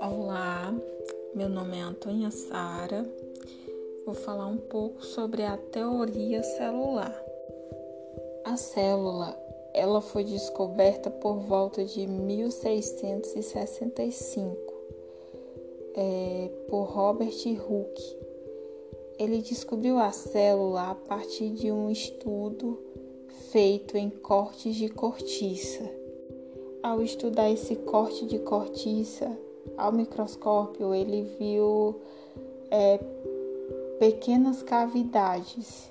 Olá, meu nome é Antônia Sara. Vou falar um pouco sobre a teoria celular. A célula, ela foi descoberta por volta de 1665 é, por Robert Hooke. Ele descobriu a célula a partir de um estudo feito em cortes de cortiça. Ao estudar esse corte de cortiça ao microscópio, ele viu é, pequenas cavidades.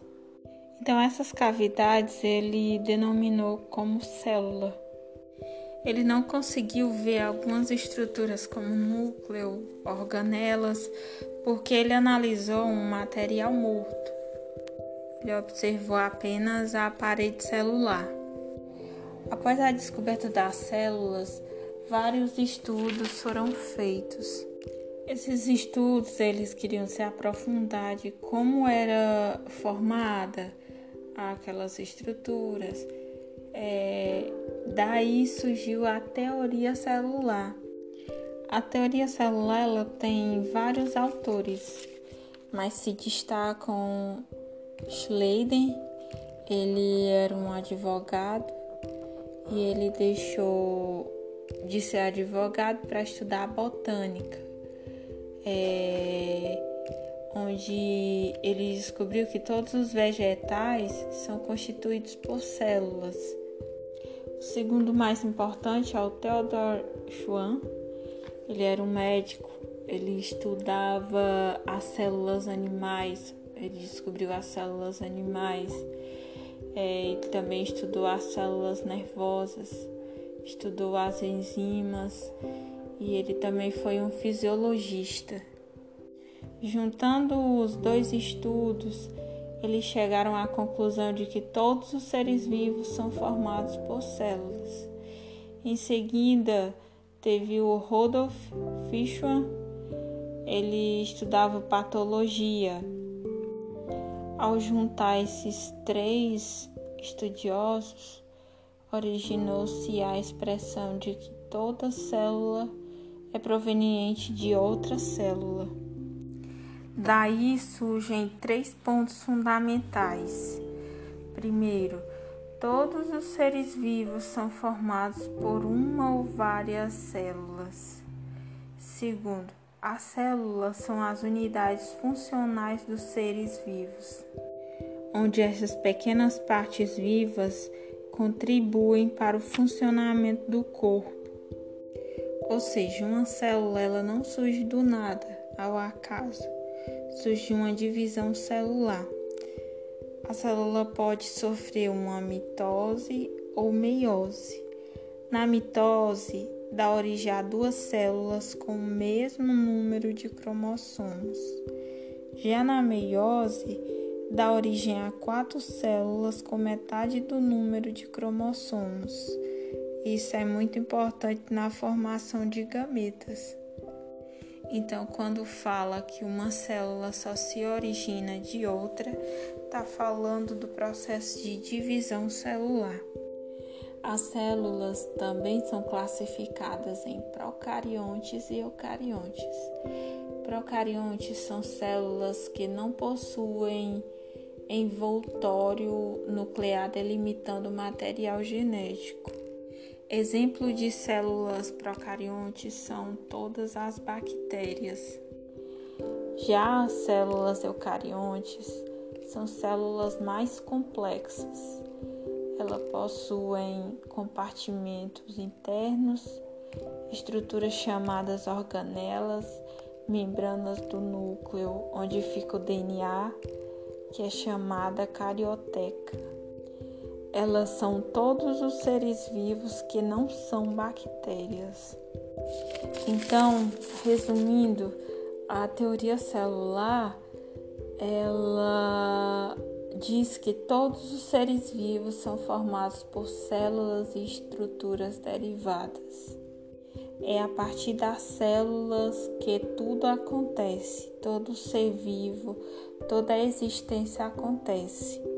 Então, essas cavidades ele denominou como célula. Ele não conseguiu ver algumas estruturas como núcleo, organelas, porque ele analisou um material morto. Ele observou apenas a parede celular. Após a descoberta das células, vários estudos foram feitos. Esses estudos eles queriam se aprofundar de como era formada aquelas estruturas. É, daí surgiu a teoria celular. A teoria celular tem vários autores, mas se destacam Schleiden, ele era um advogado e ele deixou de ser advogado para estudar botânica, é, onde ele descobriu que todos os vegetais são constituídos por células. O segundo mais importante é o Theodor Schwann. Ele era um médico, ele estudava as células animais, ele descobriu as células animais, é, também estudou as células nervosas, estudou as enzimas e ele também foi um fisiologista. Juntando os dois estudos, eles chegaram à conclusão de que todos os seres vivos são formados por células. Em seguida, teve o Rodolf Fischmann, ele estudava patologia ao juntar esses três estudiosos, originou-se a expressão de que toda célula é proveniente de outra célula. Daí surgem três pontos fundamentais. Primeiro, todos os seres vivos são formados por uma ou várias células. Segundo, as células são as unidades funcionais dos seres vivos, onde essas pequenas partes vivas contribuem para o funcionamento do corpo. Ou seja, uma célula ela não surge do nada, ao acaso. Surge uma divisão celular. A célula pode sofrer uma mitose ou meiose. Na mitose, dá origem a duas células com o mesmo número de cromossomos. Já na meiose, dá origem a quatro células com metade do número de cromossomos. Isso é muito importante na formação de gametas. Então, quando fala que uma célula só se origina de outra, está falando do processo de divisão celular. As células também são classificadas em procariontes e eucariontes. Procariontes são células que não possuem envoltório nuclear delimitando material genético. Exemplo de células procariontes são todas as bactérias. Já as células eucariontes são células mais complexas elas possuem compartimentos internos, estruturas chamadas organelas, membranas do núcleo onde fica o DNA, que é chamada carioteca. Elas são todos os seres vivos que não são bactérias. Então, resumindo, a teoria celular ela diz que todos os seres vivos são formados por células e estruturas derivadas. É a partir das células que tudo acontece, todo ser vivo, toda a existência acontece.